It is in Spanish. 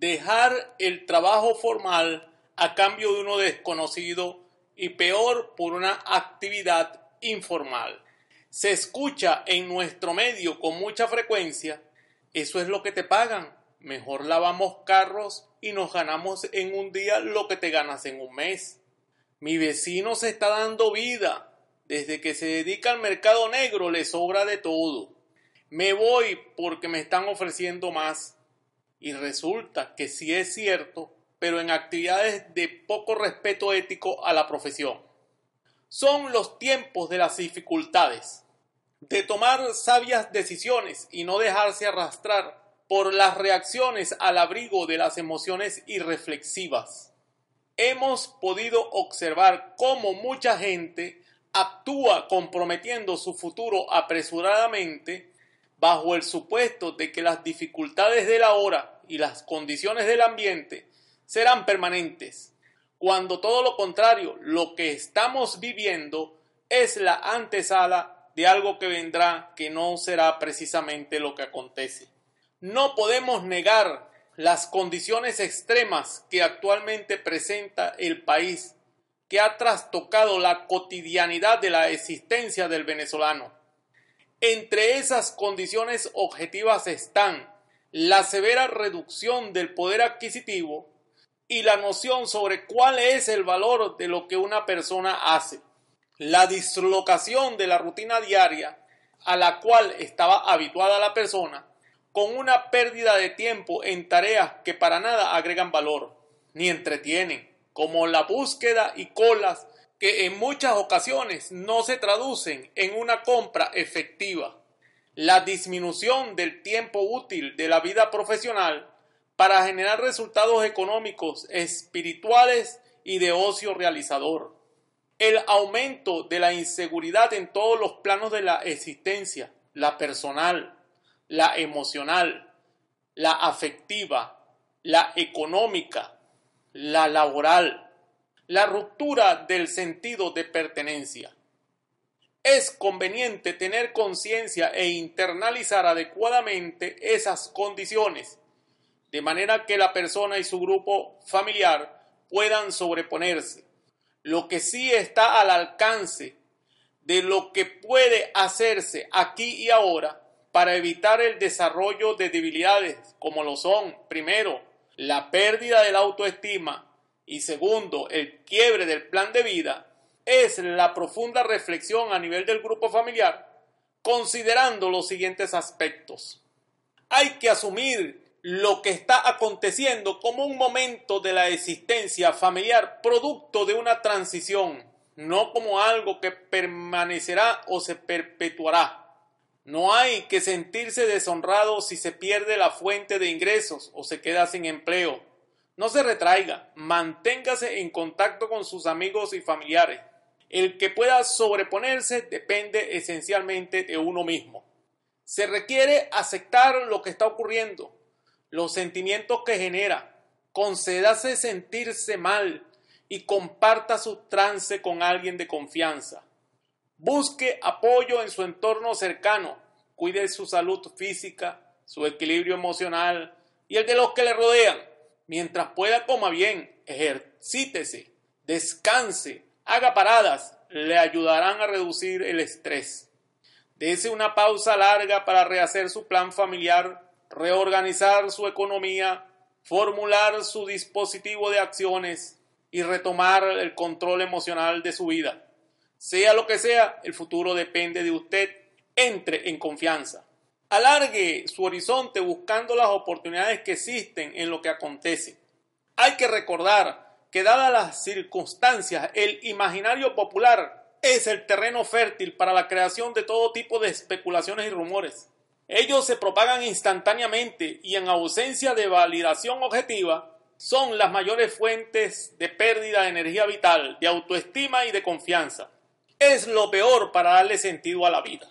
dejar el trabajo formal a cambio de uno desconocido y peor por una actividad informal. Se escucha en nuestro medio con mucha frecuencia, eso es lo que te pagan, mejor lavamos carros y nos ganamos en un día lo que te ganas en un mes. Mi vecino se está dando vida, desde que se dedica al mercado negro le sobra de todo. Me voy porque me están ofreciendo más. Y resulta que sí es cierto, pero en actividades de poco respeto ético a la profesión. Son los tiempos de las dificultades, de tomar sabias decisiones y no dejarse arrastrar por las reacciones al abrigo de las emociones irreflexivas. Hemos podido observar cómo mucha gente actúa comprometiendo su futuro apresuradamente bajo el supuesto de que las dificultades de la hora y las condiciones del ambiente serán permanentes, cuando todo lo contrario, lo que estamos viviendo es la antesala de algo que vendrá que no será precisamente lo que acontece. No podemos negar las condiciones extremas que actualmente presenta el país, que ha trastocado la cotidianidad de la existencia del venezolano. Entre esas condiciones objetivas están la severa reducción del poder adquisitivo y la noción sobre cuál es el valor de lo que una persona hace, la dislocación de la rutina diaria a la cual estaba habituada la persona, con una pérdida de tiempo en tareas que para nada agregan valor, ni entretienen, como la búsqueda y colas que en muchas ocasiones no se traducen en una compra efectiva. La disminución del tiempo útil de la vida profesional para generar resultados económicos, espirituales y de ocio realizador. El aumento de la inseguridad en todos los planos de la existencia, la personal, la emocional, la afectiva, la económica, la laboral, la ruptura del sentido de pertenencia. Es conveniente tener conciencia e internalizar adecuadamente esas condiciones, de manera que la persona y su grupo familiar puedan sobreponerse. Lo que sí está al alcance de lo que puede hacerse aquí y ahora para evitar el desarrollo de debilidades como lo son, primero, la pérdida de la autoestima y segundo, el quiebre del plan de vida, es la profunda reflexión a nivel del grupo familiar, considerando los siguientes aspectos. Hay que asumir lo que está aconteciendo como un momento de la existencia familiar producto de una transición, no como algo que permanecerá o se perpetuará. No hay que sentirse deshonrado si se pierde la fuente de ingresos o se queda sin empleo. No se retraiga, manténgase en contacto con sus amigos y familiares. El que pueda sobreponerse depende esencialmente de uno mismo. Se requiere aceptar lo que está ocurriendo, los sentimientos que genera, concédase sentirse mal y comparta su trance con alguien de confianza. Busque apoyo en su entorno cercano, cuide su salud física, su equilibrio emocional y el de los que le rodean. Mientras pueda, coma bien, ejercítese, descanse, haga paradas, le ayudarán a reducir el estrés. Dese una pausa larga para rehacer su plan familiar, reorganizar su economía, formular su dispositivo de acciones y retomar el control emocional de su vida. Sea lo que sea, el futuro depende de usted. Entre en confianza. Alargue su horizonte buscando las oportunidades que existen en lo que acontece. Hay que recordar que dadas las circunstancias, el imaginario popular es el terreno fértil para la creación de todo tipo de especulaciones y rumores. Ellos se propagan instantáneamente y en ausencia de validación objetiva son las mayores fuentes de pérdida de energía vital, de autoestima y de confianza es lo peor para darle sentido a la vida.